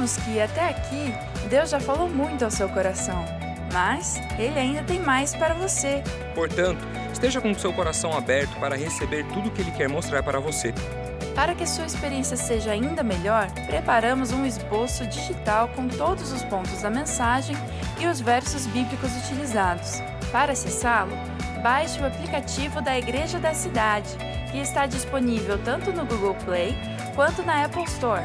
Sabemos que até aqui Deus já falou muito ao seu coração, mas Ele ainda tem mais para você. Portanto, esteja com o seu coração aberto para receber tudo o que Ele quer mostrar para você. Para que sua experiência seja ainda melhor, preparamos um esboço digital com todos os pontos da mensagem e os versos bíblicos utilizados. Para acessá-lo, baixe o aplicativo da Igreja da Cidade, que está disponível tanto no Google Play quanto na Apple Store.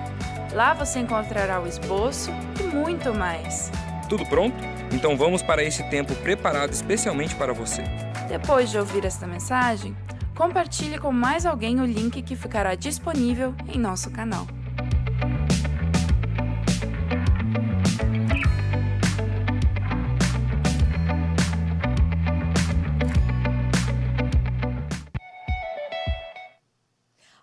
Lá você encontrará o esboço e muito mais. Tudo pronto? Então vamos para esse tempo preparado especialmente para você. Depois de ouvir esta mensagem, compartilhe com mais alguém o link que ficará disponível em nosso canal.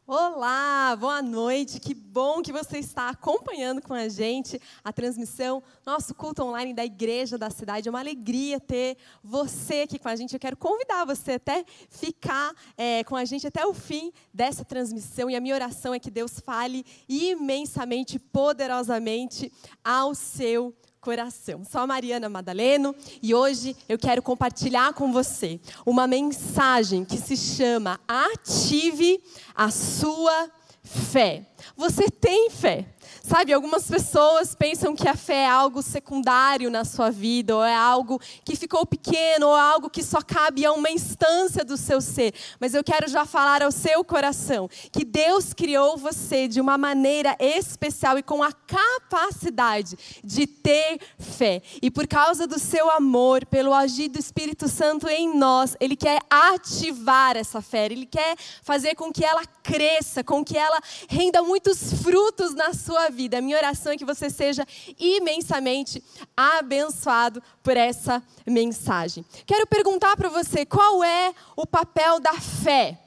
Olá, boa noite. Que bom que você está acompanhando com a gente a transmissão, nosso culto online da Igreja da Cidade. É uma alegria ter você aqui com a gente. Eu quero convidar você até ficar é, com a gente até o fim dessa transmissão. E a minha oração é que Deus fale imensamente, poderosamente ao seu coração. Sou a Mariana Madaleno e hoje eu quero compartilhar com você uma mensagem que se chama Ative a sua fé. Você tem fé? Sabe, algumas pessoas pensam que a fé é algo secundário na sua vida, ou é algo que ficou pequeno, ou é algo que só cabe a uma instância do seu ser. Mas eu quero já falar ao seu coração que Deus criou você de uma maneira especial e com a capacidade de ter fé. E por causa do seu amor, pelo agir do Espírito Santo em nós, Ele quer ativar essa fé, Ele quer fazer com que ela cresça, com que ela renda muitos frutos na sua vida. A minha oração é que você seja imensamente abençoado por essa mensagem. Quero perguntar para você qual é o papel da fé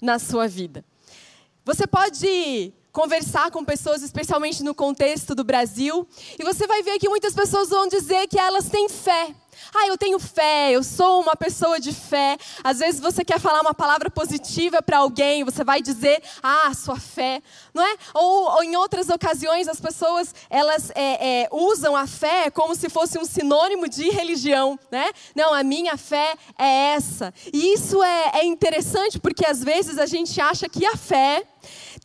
na sua vida. Você pode conversar com pessoas, especialmente no contexto do Brasil, e você vai ver que muitas pessoas vão dizer que elas têm fé. Ah, eu tenho fé, eu sou uma pessoa de fé. Às vezes você quer falar uma palavra positiva para alguém, você vai dizer, ah, sua fé, não é? Ou, ou em outras ocasiões as pessoas elas é, é, usam a fé como se fosse um sinônimo de religião, né? Não, a minha fé é essa. E isso é, é interessante porque às vezes a gente acha que a fé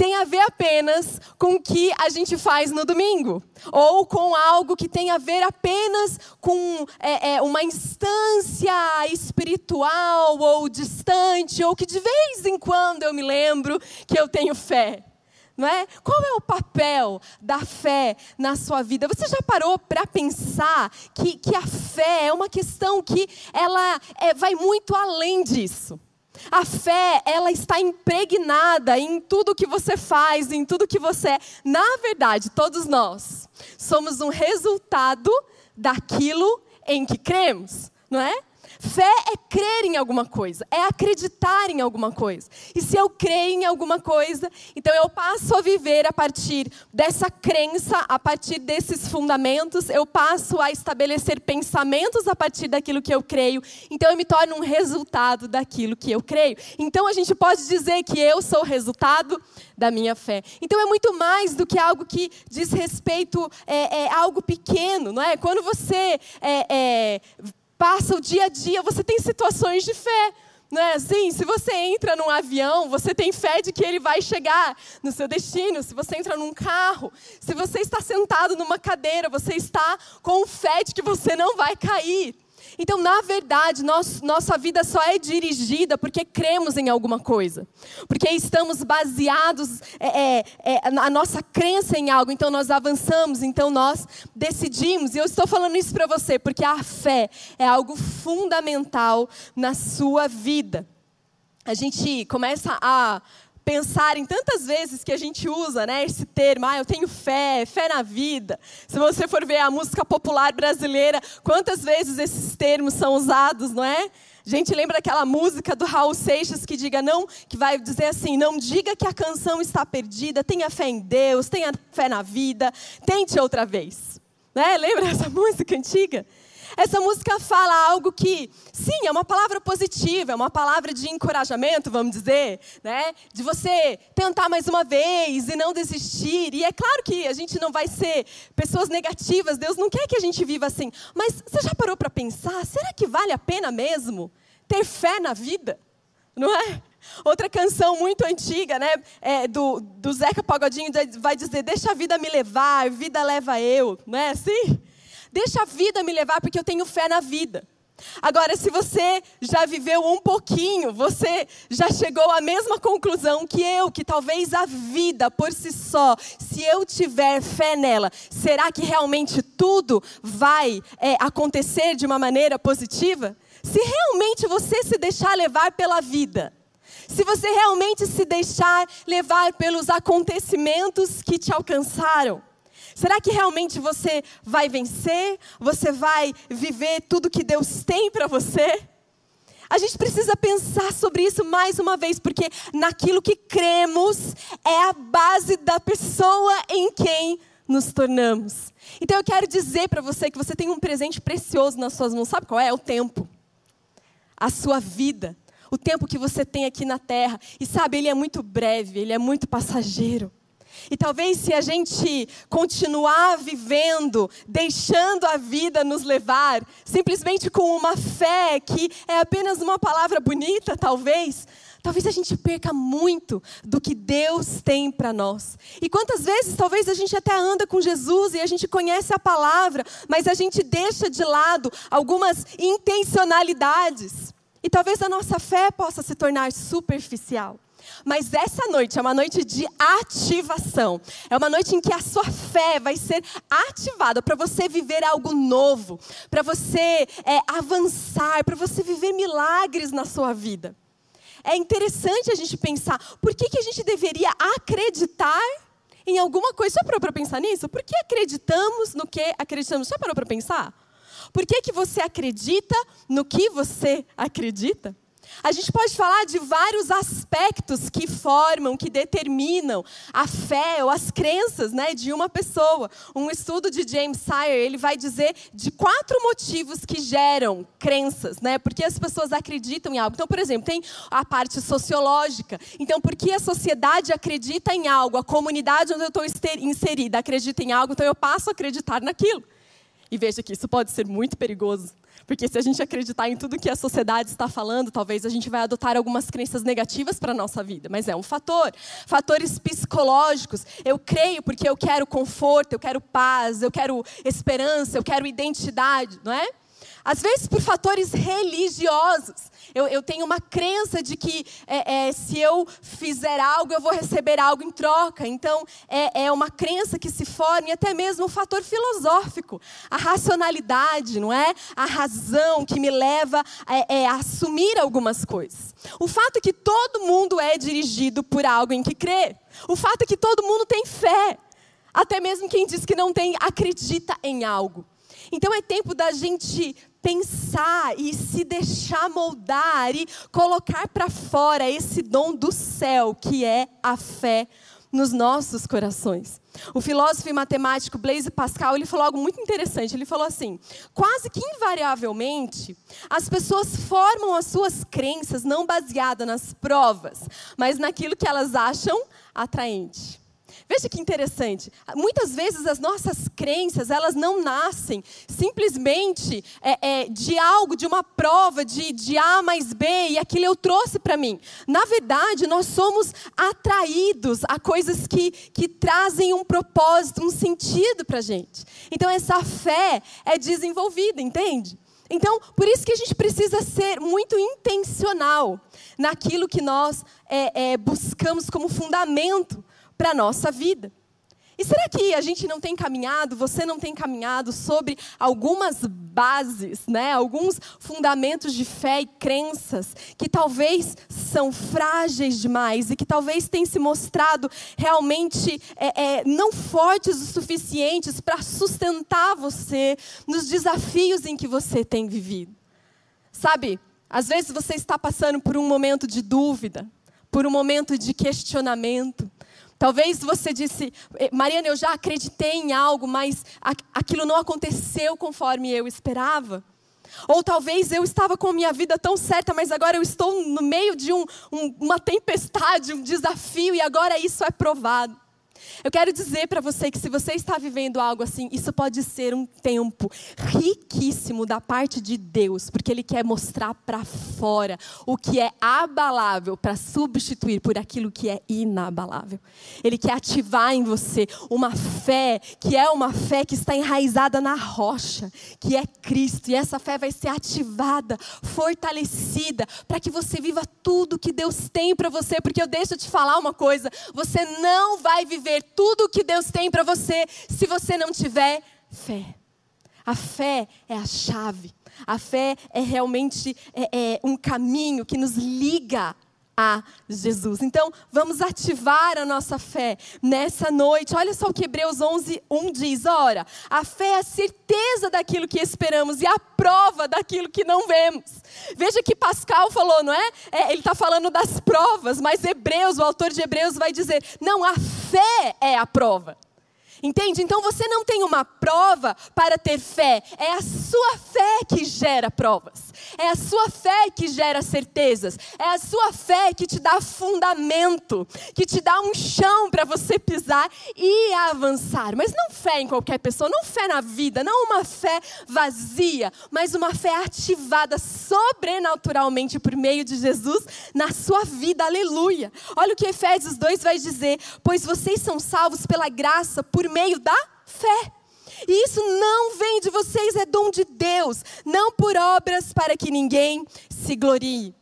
tem a ver apenas com o que a gente faz no domingo, ou com algo que tem a ver apenas com é, é, uma instância espiritual ou distante, ou que de vez em quando eu me lembro que eu tenho fé. Não é? Qual é o papel da fé na sua vida? Você já parou para pensar que, que a fé é uma questão que ela é, vai muito além disso? A fé, ela está impregnada em tudo que você faz, em tudo que você é. Na verdade, todos nós somos um resultado daquilo em que cremos, não é? Fé é crer em alguma coisa, é acreditar em alguma coisa. E se eu creio em alguma coisa, então eu passo a viver a partir dessa crença, a partir desses fundamentos, eu passo a estabelecer pensamentos a partir daquilo que eu creio. Então eu me torno um resultado daquilo que eu creio. Então a gente pode dizer que eu sou o resultado da minha fé. Então é muito mais do que algo que diz respeito é, é algo pequeno, não é? Quando você é, é passa o dia a dia, você tem situações de fé. Não é assim? Se você entra num avião, você tem fé de que ele vai chegar no seu destino. Se você entra num carro, se você está sentado numa cadeira, você está com fé de que você não vai cair. Então, na verdade, nós, nossa vida só é dirigida porque cremos em alguma coisa. Porque estamos baseados, é, é, é, a nossa crença em algo. Então, nós avançamos, então nós decidimos. E eu estou falando isso para você porque a fé é algo fundamental na sua vida. A gente começa a pensar em tantas vezes que a gente usa né, esse termo, ah, eu tenho fé, fé na vida. Se você for ver a música popular brasileira, quantas vezes esses termos são usados, não é? A gente lembra daquela música do Raul Seixas que diga não, que vai dizer assim: não diga que a canção está perdida, tenha fé em Deus, tenha fé na vida, tente outra vez. Né? Lembra essa música antiga? Essa música fala algo que, sim, é uma palavra positiva, é uma palavra de encorajamento, vamos dizer, né? De você tentar mais uma vez e não desistir. E é claro que a gente não vai ser pessoas negativas, Deus não quer que a gente viva assim. Mas você já parou para pensar, será que vale a pena mesmo ter fé na vida? Não é? Outra canção muito antiga, né? É, do, do Zeca Pagodinho vai dizer: Deixa a vida me levar, vida leva eu. Não é assim? Deixa a vida me levar, porque eu tenho fé na vida. Agora, se você já viveu um pouquinho, você já chegou à mesma conclusão que eu, que talvez a vida por si só, se eu tiver fé nela, será que realmente tudo vai é, acontecer de uma maneira positiva? Se realmente você se deixar levar pela vida, se você realmente se deixar levar pelos acontecimentos que te alcançaram, Será que realmente você vai vencer? Você vai viver tudo que Deus tem para você? A gente precisa pensar sobre isso mais uma vez, porque naquilo que cremos é a base da pessoa em quem nos tornamos. Então eu quero dizer para você que você tem um presente precioso nas suas mãos. Sabe qual é? O tempo. A sua vida. O tempo que você tem aqui na terra. E sabe, ele é muito breve, ele é muito passageiro. E talvez se a gente continuar vivendo, deixando a vida nos levar, simplesmente com uma fé que é apenas uma palavra bonita, talvez, talvez a gente perca muito do que Deus tem para nós. E quantas vezes talvez a gente até anda com Jesus e a gente conhece a palavra, mas a gente deixa de lado algumas intencionalidades. E talvez a nossa fé possa se tornar superficial. Mas essa noite é uma noite de ativação. É uma noite em que a sua fé vai ser ativada para você viver algo novo, para você é, avançar, para você viver milagres na sua vida. É interessante a gente pensar por que, que a gente deveria acreditar em alguma coisa. Já parou para pensar nisso? Por que acreditamos no que acreditamos? Já parou para pensar? Por que, que você acredita no que você acredita? A gente pode falar de vários aspectos que formam, que determinam a fé ou as crenças né, de uma pessoa. Um estudo de James Sire, ele vai dizer de quatro motivos que geram crenças, né? Porque as pessoas acreditam em algo. Então, por exemplo, tem a parte sociológica. Então, porque a sociedade acredita em algo, a comunidade onde eu estou inserida acredita em algo, então eu passo a acreditar naquilo. E veja que isso pode ser muito perigoso. Porque se a gente acreditar em tudo que a sociedade está falando, talvez a gente vai adotar algumas crenças negativas para a nossa vida. Mas é um fator. Fatores psicológicos. Eu creio porque eu quero conforto, eu quero paz, eu quero esperança, eu quero identidade, não é? Às vezes por fatores religiosos. Eu, eu tenho uma crença de que é, é, se eu fizer algo, eu vou receber algo em troca. Então, é, é uma crença que se forma, e até mesmo um fator filosófico. A racionalidade, não é? A razão que me leva é, é, a assumir algumas coisas. O fato é que todo mundo é dirigido por algo em que crê. O fato é que todo mundo tem fé. Até mesmo quem diz que não tem, acredita em algo. Então é tempo da gente pensar e se deixar moldar e colocar para fora esse dom do céu que é a fé nos nossos corações. O filósofo e matemático Blaise Pascal, ele falou algo muito interessante. Ele falou assim: "Quase que invariavelmente, as pessoas formam as suas crenças não baseadas nas provas, mas naquilo que elas acham atraente." Veja que interessante. Muitas vezes as nossas crenças, elas não nascem simplesmente é, é, de algo, de uma prova, de, de A mais B, e aquilo eu trouxe para mim. Na verdade, nós somos atraídos a coisas que, que trazem um propósito, um sentido para a gente. Então, essa fé é desenvolvida, entende? Então, por isso que a gente precisa ser muito intencional naquilo que nós é, é, buscamos como fundamento para a nossa vida. E será que a gente não tem caminhado, você não tem caminhado sobre algumas bases, né? alguns fundamentos de fé e crenças que talvez são frágeis demais e que talvez tenham se mostrado realmente é, é, não fortes o suficientes para sustentar você nos desafios em que você tem vivido? Sabe, às vezes você está passando por um momento de dúvida, por um momento de questionamento, Talvez você disse, eh, Mariana, eu já acreditei em algo, mas aquilo não aconteceu conforme eu esperava. Ou talvez eu estava com a minha vida tão certa, mas agora eu estou no meio de um, um, uma tempestade, um desafio, e agora isso é provado. Eu quero dizer para você que se você está vivendo algo assim, isso pode ser um tempo riquíssimo da parte de Deus, porque Ele quer mostrar para fora o que é abalável para substituir por aquilo que é inabalável. Ele quer ativar em você uma fé que é uma fé que está enraizada na rocha, que é Cristo, e essa fé vai ser ativada, fortalecida, para que você viva tudo que Deus tem para você, porque eu deixo te falar uma coisa, você não vai viver tudo o que Deus tem para você se você não tiver fé. A fé é a chave. A fé é realmente é, é um caminho que nos liga a Jesus. Então, vamos ativar a nossa fé nessa noite. Olha só o que Hebreus 11, 1 diz: Ora, a fé é a certeza daquilo que esperamos e a prova daquilo que não vemos. Veja que Pascal falou, não é? é ele está falando das provas, mas Hebreus, o autor de Hebreus, vai dizer: não, a fé é a prova. Entende? Então você não tem uma prova para ter fé, é a sua fé que gera provas, é a sua fé que gera certezas, é a sua fé que te dá fundamento, que te dá um chão para você pisar e avançar. Mas não fé em qualquer pessoa, não fé na vida, não uma fé vazia, mas uma fé ativada sobrenaturalmente por meio de Jesus na sua vida. Aleluia. Olha o que Efésios 2 vai dizer: pois vocês são salvos pela graça por meio da fé. E isso não vem de vocês, é dom de Deus, não por obras para que ninguém se glorie.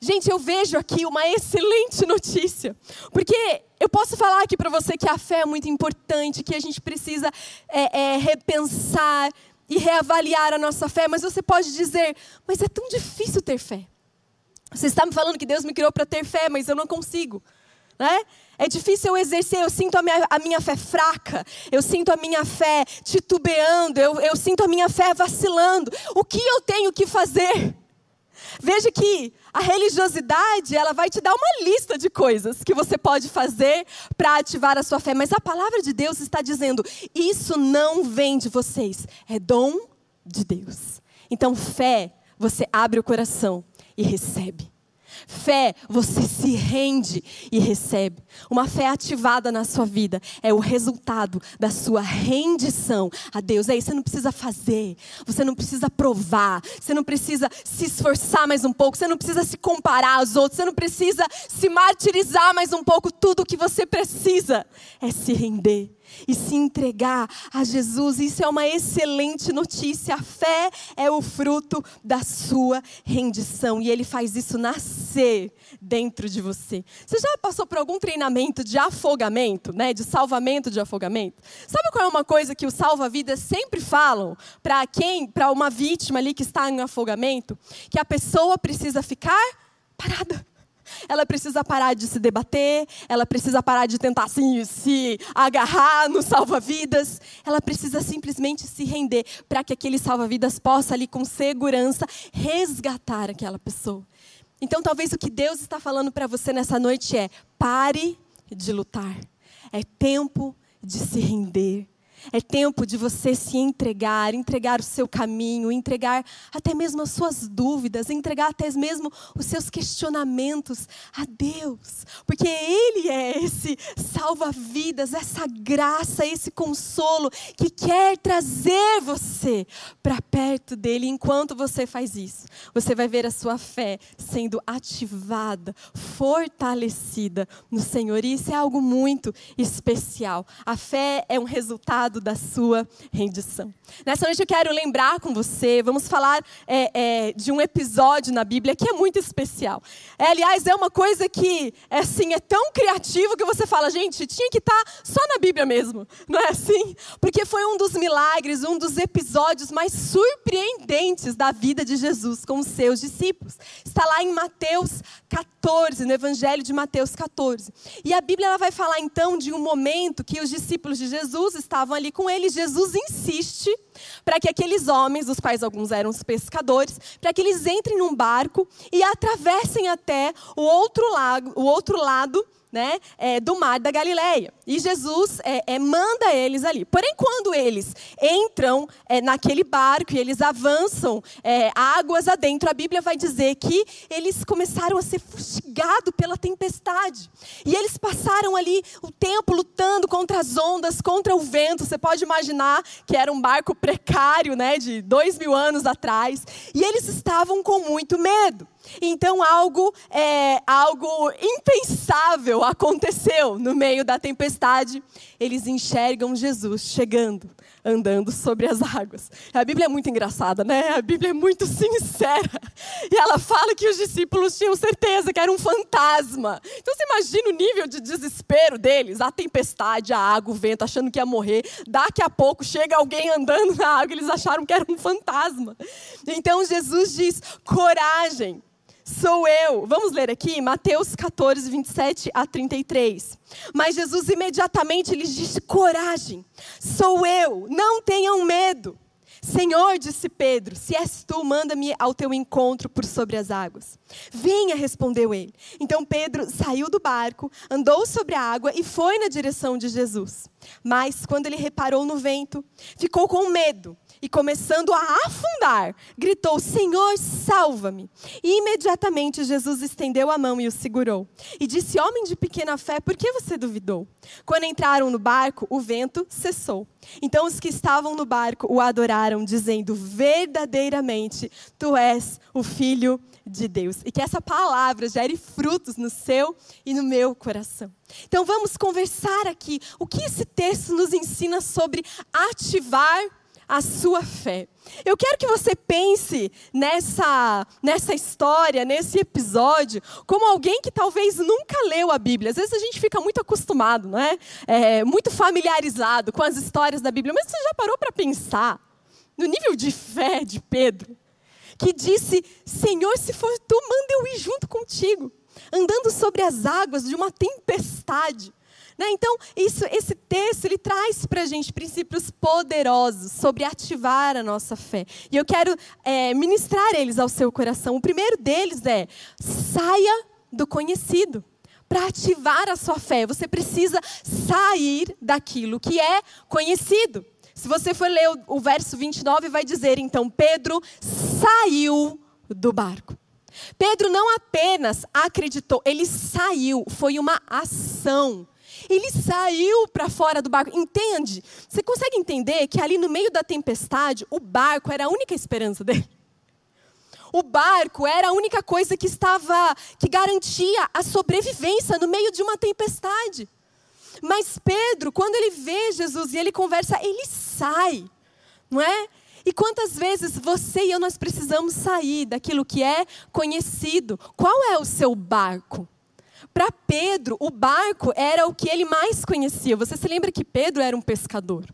Gente, eu vejo aqui uma excelente notícia, porque eu posso falar aqui para você que a fé é muito importante, que a gente precisa é, é, repensar e reavaliar a nossa fé, mas você pode dizer, mas é tão difícil ter fé. Você está me falando que Deus me criou para ter fé, mas eu não consigo. Né? É difícil eu exercer, eu sinto a minha, a minha fé fraca, eu sinto a minha fé titubeando, eu, eu sinto a minha fé vacilando. O que eu tenho que fazer? Veja que a religiosidade, ela vai te dar uma lista de coisas que você pode fazer para ativar a sua fé, mas a palavra de Deus está dizendo: isso não vem de vocês, é dom de Deus. Então, fé, você abre o coração e recebe. Fé, você se rende e recebe. Uma fé ativada na sua vida é o resultado da sua rendição a Deus. Aí você não precisa fazer, você não precisa provar, você não precisa se esforçar mais um pouco, você não precisa se comparar aos outros, você não precisa se martirizar mais um pouco. Tudo o que você precisa é se render e se entregar a Jesus. Isso é uma excelente notícia. A fé é o fruto da sua rendição e ele faz isso nascer dentro de você. Você já passou por algum treinamento de afogamento, né, de salvamento de afogamento? Sabe qual é uma coisa que os salva-vidas sempre falam para quem, para uma vítima ali que está em afogamento, que a pessoa precisa ficar parada ela precisa parar de se debater, ela precisa parar de tentar assim, se agarrar no salva-vidas, ela precisa simplesmente se render para que aquele salva-vidas possa ali com segurança resgatar aquela pessoa. Então, talvez o que Deus está falando para você nessa noite é: pare de lutar. É tempo de se render. É tempo de você se entregar, entregar o seu caminho, entregar até mesmo as suas dúvidas, entregar até mesmo os seus questionamentos a Deus. Porque Ele é esse salva-vidas, essa graça, esse consolo que quer trazer você para perto dele. Enquanto você faz isso, você vai ver a sua fé sendo ativada, fortalecida no Senhor. E isso é algo muito especial. A fé é um resultado da sua rendição. Nessa noite eu quero lembrar com você, vamos falar é, é, de um episódio na Bíblia que é muito especial. É, aliás, é uma coisa que é, assim, é tão criativo que você fala, gente, tinha que estar tá só na Bíblia mesmo, não é assim? Porque foi um dos milagres, um dos episódios mais surpreendentes da vida de Jesus com os seus discípulos. Está lá em Mateus 14, no Evangelho de Mateus 14. E a Bíblia ela vai falar então de um momento que os discípulos de Jesus estavam ali ali com ele, Jesus insiste para que aqueles homens, dos quais alguns eram os pescadores, para que eles entrem num barco e atravessem até o outro lado, o outro lado né, é, do mar da Galileia. E Jesus é, é, manda eles ali. Porém, quando eles entram é, naquele barco e eles avançam é, águas adentro, a Bíblia vai dizer que eles começaram a ser fustigados pela tempestade. E eles passaram ali o tempo lutando contra as ondas, contra o vento. Você pode imaginar que era um barco precário, né, de dois mil anos atrás. E eles estavam com muito medo. Então algo, é, algo impensável aconteceu no meio da tempestade. Eles enxergam Jesus chegando, andando sobre as águas. A Bíblia é muito engraçada, né? A Bíblia é muito sincera. E ela fala que os discípulos tinham certeza que era um fantasma. Então você imagina o nível de desespero deles: a tempestade, a água, o vento, achando que ia morrer. Daqui a pouco chega alguém andando na água, eles acharam que era um fantasma. Então Jesus diz: coragem sou eu. Vamos ler aqui, Mateus 14, 27 a 33. Mas Jesus imediatamente lhes disse: coragem, sou eu, não tenham medo. Senhor, disse Pedro, se és tu, manda-me ao teu encontro por sobre as águas. Venha, respondeu ele. Então Pedro saiu do barco, andou sobre a água e foi na direção de Jesus. Mas, quando ele reparou no vento, ficou com medo e, começando a afundar, gritou: Senhor, salva-me. E imediatamente Jesus estendeu a mão e o segurou. E disse: Homem de pequena fé, por que você duvidou? Quando entraram no barco, o vento cessou. Então os que estavam no barco o adoraram, dizendo: Verdadeiramente, tu és o filho de Deus. E que essa palavra gere frutos no seu e no meu coração. Então vamos conversar aqui. O que esse texto nos ensina sobre ativar a sua fé. Eu quero que você pense nessa, nessa história, nesse episódio, como alguém que talvez nunca leu a Bíblia. Às vezes a gente fica muito acostumado, não é? é muito familiarizado com as histórias da Bíblia. Mas você já parou para pensar no nível de fé de Pedro? Que disse: Senhor, se for tu, manda eu ir junto contigo, andando sobre as águas de uma tempestade. Né? Então, isso, esse texto ele traz para a gente princípios poderosos sobre ativar a nossa fé. E eu quero é, ministrar eles ao seu coração. O primeiro deles é: saia do conhecido. Para ativar a sua fé, você precisa sair daquilo que é conhecido. Se você for ler o, o verso 29, vai dizer: então, Pedro saiu do barco. Pedro não apenas acreditou, ele saiu, foi uma ação. Ele saiu para fora do barco. Entende? Você consegue entender que ali no meio da tempestade, o barco era a única esperança dele? O barco era a única coisa que estava, que garantia a sobrevivência no meio de uma tempestade. Mas Pedro, quando ele vê Jesus e ele conversa, ele sai, não é? E quantas vezes você e eu nós precisamos sair daquilo que é conhecido? Qual é o seu barco? Para Pedro, o barco era o que ele mais conhecia. Você se lembra que Pedro era um pescador?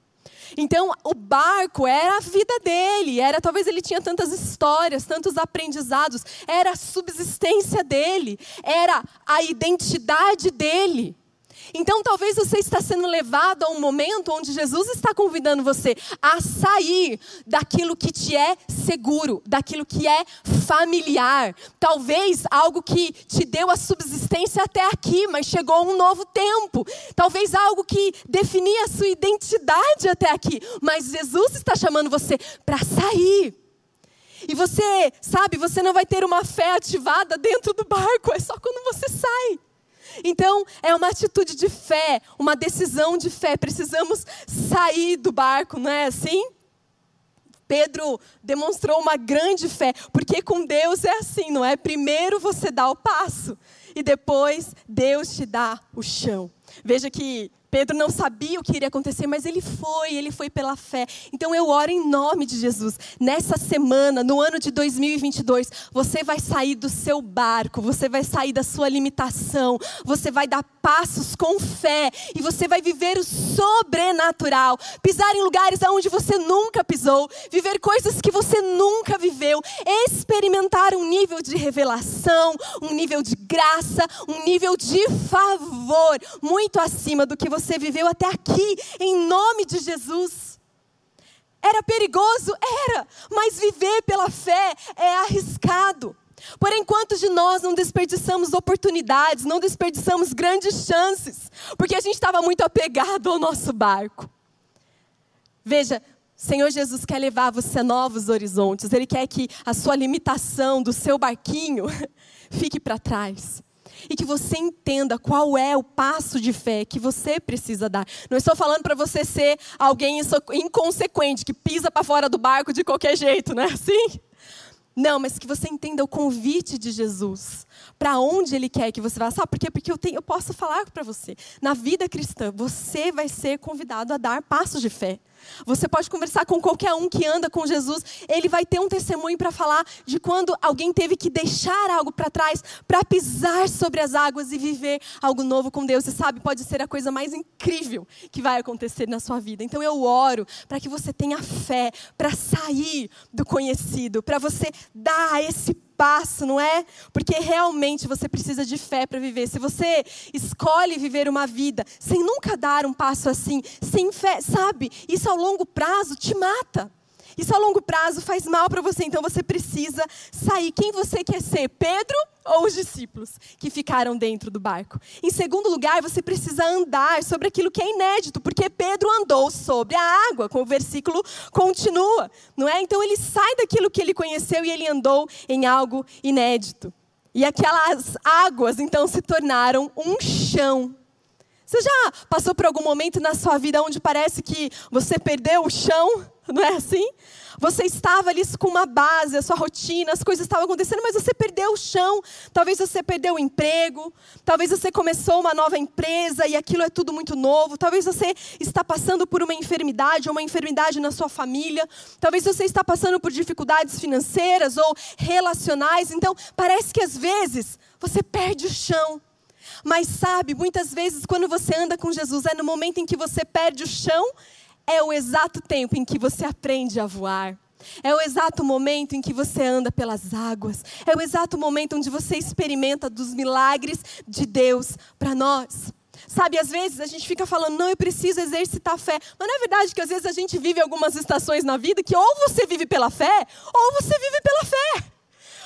Então, o barco era a vida dele, era talvez ele tinha tantas histórias, tantos aprendizados, era a subsistência dele, era a identidade dele. Então, talvez você está sendo levado a um momento onde Jesus está convidando você a sair daquilo que te é seguro, daquilo que é familiar. Talvez algo que te deu a subsistência até aqui, mas chegou um novo tempo. Talvez algo que definia a sua identidade até aqui, mas Jesus está chamando você para sair. E você, sabe, você não vai ter uma fé ativada dentro do barco, é só quando você sai. Então, é uma atitude de fé, uma decisão de fé. Precisamos sair do barco, não é assim? Pedro demonstrou uma grande fé, porque com Deus é assim, não é? Primeiro você dá o passo e depois Deus te dá o chão. Veja que Pedro não sabia o que iria acontecer, mas ele foi, ele foi pela fé. Então eu oro em nome de Jesus. Nessa semana, no ano de 2022, você vai sair do seu barco, você vai sair da sua limitação, você vai dar passos com fé e você vai viver o sobrenatural, pisar em lugares onde você nunca pisou, viver coisas que você nunca viveu, experimentar um nível de revelação, um nível de graça, um nível de favor muito acima do que você viveu até aqui, em nome de Jesus. Era perigoso? Era. Mas viver pela fé é arriscado. Porém, quantos de nós não desperdiçamos oportunidades, não desperdiçamos grandes chances, porque a gente estava muito apegado ao nosso barco? Veja, Senhor Jesus quer levar você a novos horizontes, Ele quer que a sua limitação do seu barquinho fique para trás e que você entenda qual é o passo de fé que você precisa dar. Não estou falando para você ser alguém inconsequente que pisa para fora do barco de qualquer jeito, não é assim? Não, mas que você entenda o convite de Jesus. Para onde Ele quer que você vá. Sabe por quê? Porque eu, tenho, eu posso falar para você. Na vida cristã, você vai ser convidado a dar passos de fé. Você pode conversar com qualquer um que anda com Jesus, ele vai ter um testemunho para falar de quando alguém teve que deixar algo para trás para pisar sobre as águas e viver algo novo com Deus. E sabe, pode ser a coisa mais incrível que vai acontecer na sua vida. Então eu oro para que você tenha fé para sair do conhecido, para você dar esse passo, não é? Porque realmente você precisa de fé para viver. Se você escolhe viver uma vida sem nunca dar um passo assim, sem fé, sabe? Isso ao longo prazo te mata. Isso a longo prazo faz mal para você, então você precisa sair. Quem você quer ser? Pedro ou os discípulos que ficaram dentro do barco? Em segundo lugar, você precisa andar sobre aquilo que é inédito, porque Pedro andou sobre a água, como o versículo continua, não é? Então ele sai daquilo que ele conheceu e ele andou em algo inédito. E aquelas águas então se tornaram um chão. Você já passou por algum momento na sua vida onde parece que você perdeu o chão? não é assim? Você estava ali com uma base, a sua rotina, as coisas estavam acontecendo, mas você perdeu o chão. Talvez você perdeu o emprego, talvez você começou uma nova empresa e aquilo é tudo muito novo. Talvez você está passando por uma enfermidade ou uma enfermidade na sua família. Talvez você está passando por dificuldades financeiras ou relacionais. Então, parece que às vezes você perde o chão. Mas sabe, muitas vezes quando você anda com Jesus, é no momento em que você perde o chão é o exato tempo em que você aprende a voar. É o exato momento em que você anda pelas águas. É o exato momento onde você experimenta dos milagres de Deus para nós. Sabe, às vezes a gente fica falando, não, eu preciso exercitar a fé. Mas não é verdade que às vezes a gente vive algumas estações na vida que ou você vive pela fé, ou você vive pela fé.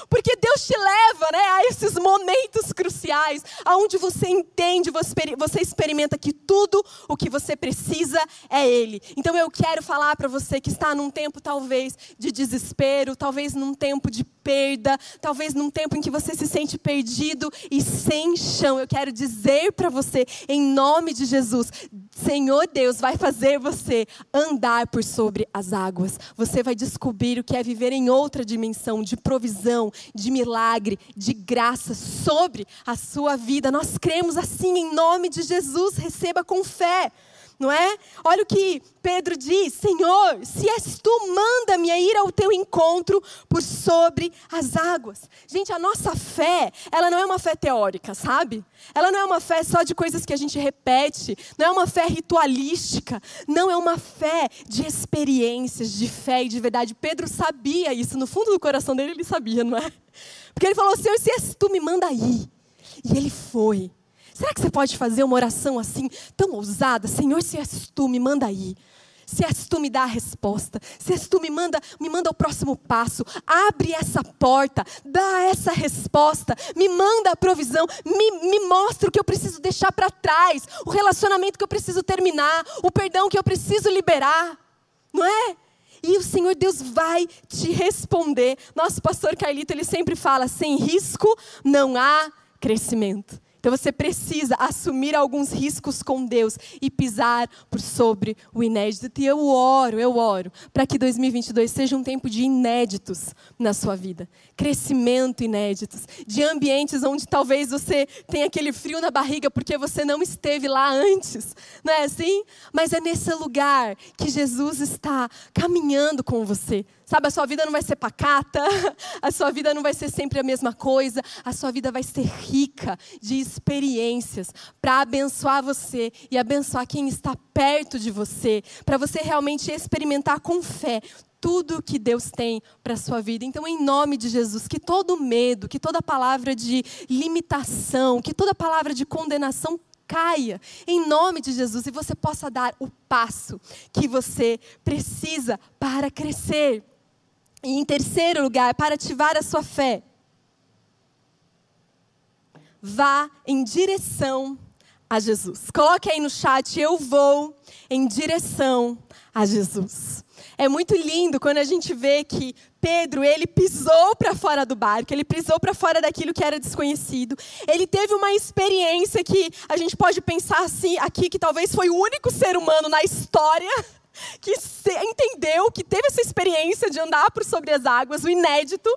Porque Deus te leva né, a esses momentos cruciais, aonde você entende, você experimenta que tudo o que você precisa é Ele. Então eu quero falar para você que está num tempo talvez de desespero, talvez num tempo de perda, talvez num tempo em que você se sente perdido e sem chão. Eu quero dizer para você, em nome de Jesus, Senhor Deus vai fazer você andar por sobre as águas. Você vai descobrir o que é viver em outra dimensão de provisão, de milagre, de graça sobre a sua vida. Nós cremos assim em nome de Jesus. Receba com fé não é? Olha o que Pedro diz: Senhor, se és tu, manda-me a ir ao teu encontro por sobre as águas. Gente, a nossa fé, ela não é uma fé teórica, sabe? Ela não é uma fé só de coisas que a gente repete, não é uma fé ritualística, não é uma fé de experiências, de fé e de verdade. Pedro sabia isso, no fundo do coração dele ele sabia, não é? Porque ele falou: Senhor, se és tu, me manda ir. E ele foi. Será que você pode fazer uma oração assim, tão ousada? Senhor, se és tu, me manda aí. Se és tu, me dá a resposta. Se és tu, me manda, me manda o próximo passo. Abre essa porta, dá essa resposta. Me manda a provisão. Me, me mostra o que eu preciso deixar para trás. O relacionamento que eu preciso terminar. O perdão que eu preciso liberar. Não é? E o Senhor Deus vai te responder. Nosso pastor Carlito, ele sempre fala: sem risco não há crescimento. Então você precisa assumir alguns riscos com Deus e pisar por sobre o inédito. E eu oro, eu oro, para que 2022 seja um tempo de inéditos na sua vida. Crescimento inéditos. De ambientes onde talvez você tenha aquele frio na barriga porque você não esteve lá antes. Não é assim? Mas é nesse lugar que Jesus está caminhando com você Sabe, a sua vida não vai ser pacata, a sua vida não vai ser sempre a mesma coisa, a sua vida vai ser rica de experiências para abençoar você e abençoar quem está perto de você, para você realmente experimentar com fé tudo que Deus tem para a sua vida. Então, em nome de Jesus, que todo medo, que toda palavra de limitação, que toda palavra de condenação caia em nome de Jesus e você possa dar o passo que você precisa para crescer. E em terceiro lugar, para ativar a sua fé, vá em direção a Jesus. Coloque aí no chat, eu vou em direção a Jesus. É muito lindo quando a gente vê que Pedro, ele pisou para fora do barco, ele pisou para fora daquilo que era desconhecido. Ele teve uma experiência que a gente pode pensar assim, aqui que talvez foi o único ser humano na história que entendeu, que teve essa experiência de andar por sobre as águas, o inédito.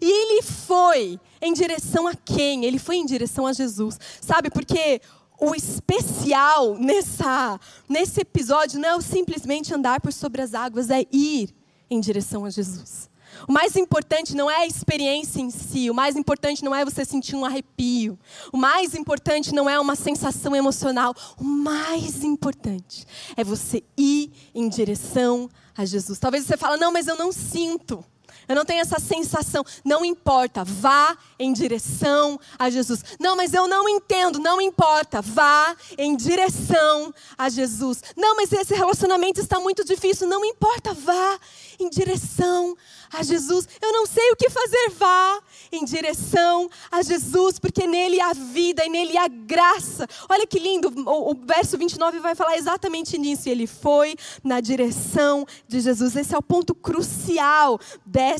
E ele foi em direção a quem? Ele foi em direção a Jesus. Sabe, porque o especial nessa, nesse episódio não é simplesmente andar por sobre as águas, é ir em direção a Jesus. O mais importante não é a experiência em si, o mais importante não é você sentir um arrepio, o mais importante não é uma sensação emocional, o mais importante é você ir em direção a Jesus. Talvez você fale, não, mas eu não sinto. Eu não tenho essa sensação. Não importa, vá em direção a Jesus. Não, mas eu não entendo. Não importa, vá em direção a Jesus. Não, mas esse relacionamento está muito difícil. Não importa, vá em direção a Jesus. Eu não sei o que fazer, vá em direção a Jesus, porque nele há vida e nele há graça. Olha que lindo, o, o verso 29 vai falar exatamente nisso. Ele foi na direção de Jesus. Esse é o ponto crucial dessa,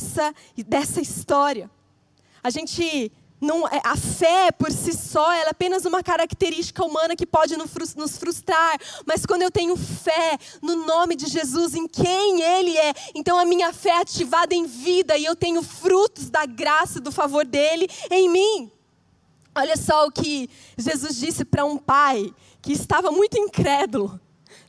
dessa história. A gente não, é, a fé por si só é apenas uma característica humana que pode nos frustrar. Mas quando eu tenho fé no nome de Jesus, em quem Ele é, então a minha fé é ativada em vida e eu tenho frutos da graça do favor dele em mim. Olha só o que Jesus disse para um pai que estava muito incrédulo.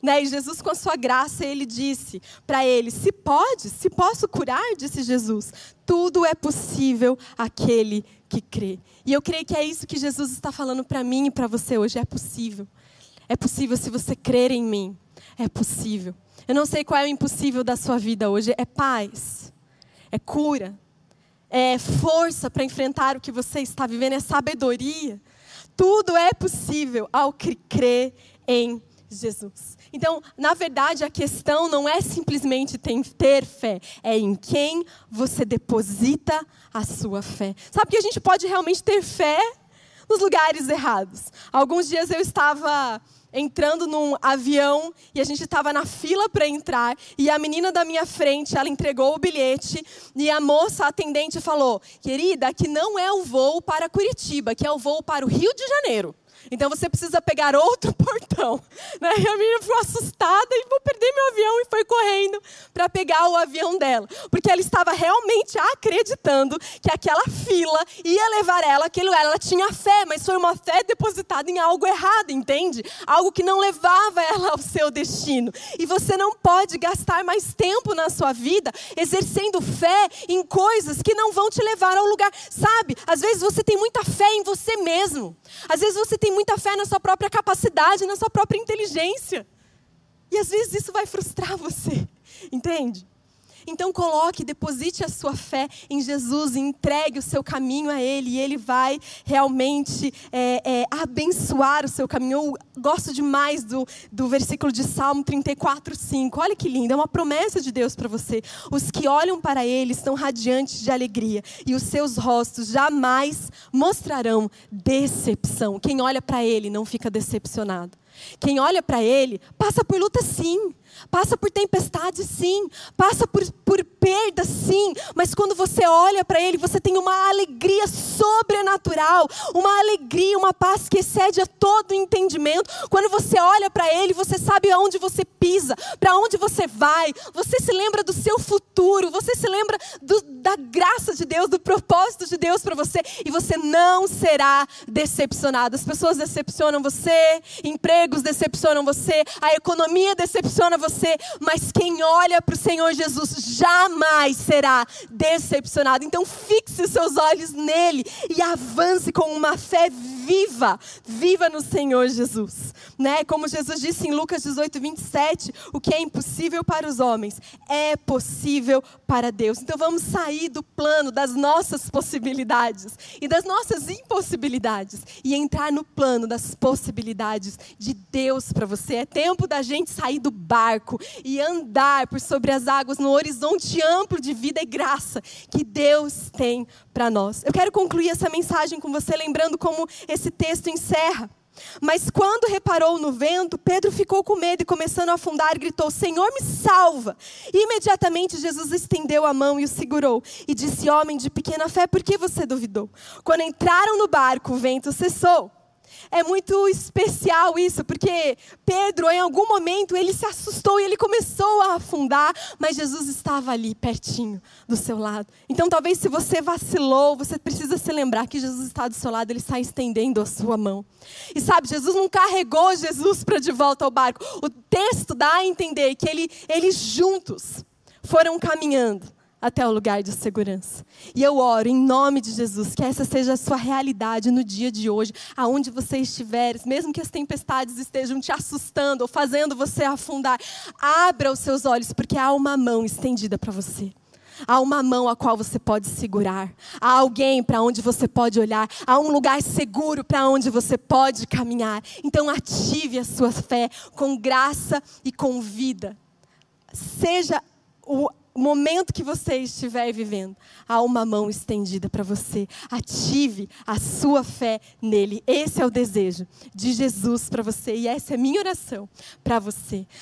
Né? E Jesus, com a sua graça, ele disse para ele: Se pode, se posso curar, disse Jesus, tudo é possível aquele que crê. E eu creio que é isso que Jesus está falando para mim e para você hoje: é possível. É possível se você crer em mim. É possível. Eu não sei qual é o impossível da sua vida hoje: é paz, é cura, é força para enfrentar o que você está vivendo, é sabedoria. Tudo é possível ao que crê em Jesus. Então, na verdade, a questão não é simplesmente ter fé, é em quem você deposita a sua fé. Sabe que a gente pode realmente ter fé nos lugares errados. Alguns dias eu estava entrando num avião e a gente estava na fila para entrar e a menina da minha frente, ela entregou o bilhete e a moça atendente falou: "Querida, que não é o voo para Curitiba, que é o voo para o Rio de Janeiro". Então você precisa pegar outro portão. Né? E a menina ficou assustada e vou perder meu avião e foi correndo para pegar o avião dela. Porque ela estava realmente acreditando que aquela fila ia levar ela aquele lugar. Ela tinha fé, mas foi uma fé depositada em algo errado, entende? Algo que não levava ela ao seu destino. E você não pode gastar mais tempo na sua vida exercendo fé em coisas que não vão te levar ao lugar. Sabe, às vezes você tem muita fé em você mesmo. Às vezes você tem tem muita fé na sua própria capacidade, na sua própria inteligência. E às vezes isso vai frustrar você, entende? Então coloque, deposite a sua fé em Jesus, entregue o seu caminho a Ele, e Ele vai realmente é, é, abençoar o seu caminho. Eu gosto demais do, do versículo de Salmo 34, 5. Olha que lindo, é uma promessa de Deus para você. Os que olham para Ele estão radiantes de alegria, e os seus rostos jamais mostrarão decepção. Quem olha para Ele não fica decepcionado. Quem olha para Ele passa por luta sim Passa por tempestade, sim. Passa por, por perda, sim. Mas quando você olha para Ele, você tem uma alegria sobrenatural. Uma alegria, uma paz que excede a todo entendimento. Quando você olha para Ele, você sabe aonde você pisa, para onde você vai. Você se lembra do seu futuro. Você se lembra do, da graça de Deus, do propósito de Deus para você. E você não será decepcionado. As pessoas decepcionam você, empregos decepcionam você, a economia decepciona você, mas quem olha para o Senhor Jesus jamais será decepcionado. Então fixe seus olhos nele e avance com uma fé viva viva, viva no Senhor Jesus. Né? Como Jesus disse em Lucas 18, 27, o que é impossível para os homens é possível para Deus. Então vamos sair do plano das nossas possibilidades e das nossas impossibilidades e entrar no plano das possibilidades de Deus para você. É tempo da gente sair do barco e andar por sobre as águas no horizonte amplo de vida e graça que Deus tem para nós. Eu quero concluir essa mensagem com você lembrando como esse texto encerra. Mas quando reparou no vento, Pedro ficou com medo e, começando a afundar, gritou: Senhor, me salva! E imediatamente Jesus estendeu a mão e o segurou e disse: Homem de pequena fé, por que você duvidou? Quando entraram no barco, o vento cessou. É muito especial isso, porque Pedro, em algum momento, ele se assustou e ele começou a afundar, mas Jesus estava ali, pertinho, do seu lado. Então, talvez se você vacilou, você precisa se lembrar que Jesus está do seu lado, ele está estendendo a sua mão. E sabe, Jesus não carregou Jesus para de volta ao barco. O texto dá a entender que ele, eles juntos foram caminhando até o lugar de segurança. E eu oro em nome de Jesus, que essa seja a sua realidade no dia de hoje, aonde você estiver, mesmo que as tempestades estejam te assustando ou fazendo você afundar, abra os seus olhos, porque há uma mão estendida para você. Há uma mão a qual você pode segurar. Há alguém para onde você pode olhar. Há um lugar seguro para onde você pode caminhar. Então, ative a sua fé com graça e com vida. Seja o momento que você estiver vivendo, há uma mão estendida para você. Ative a sua fé nele. Esse é o desejo de Jesus para você e essa é a minha oração para você.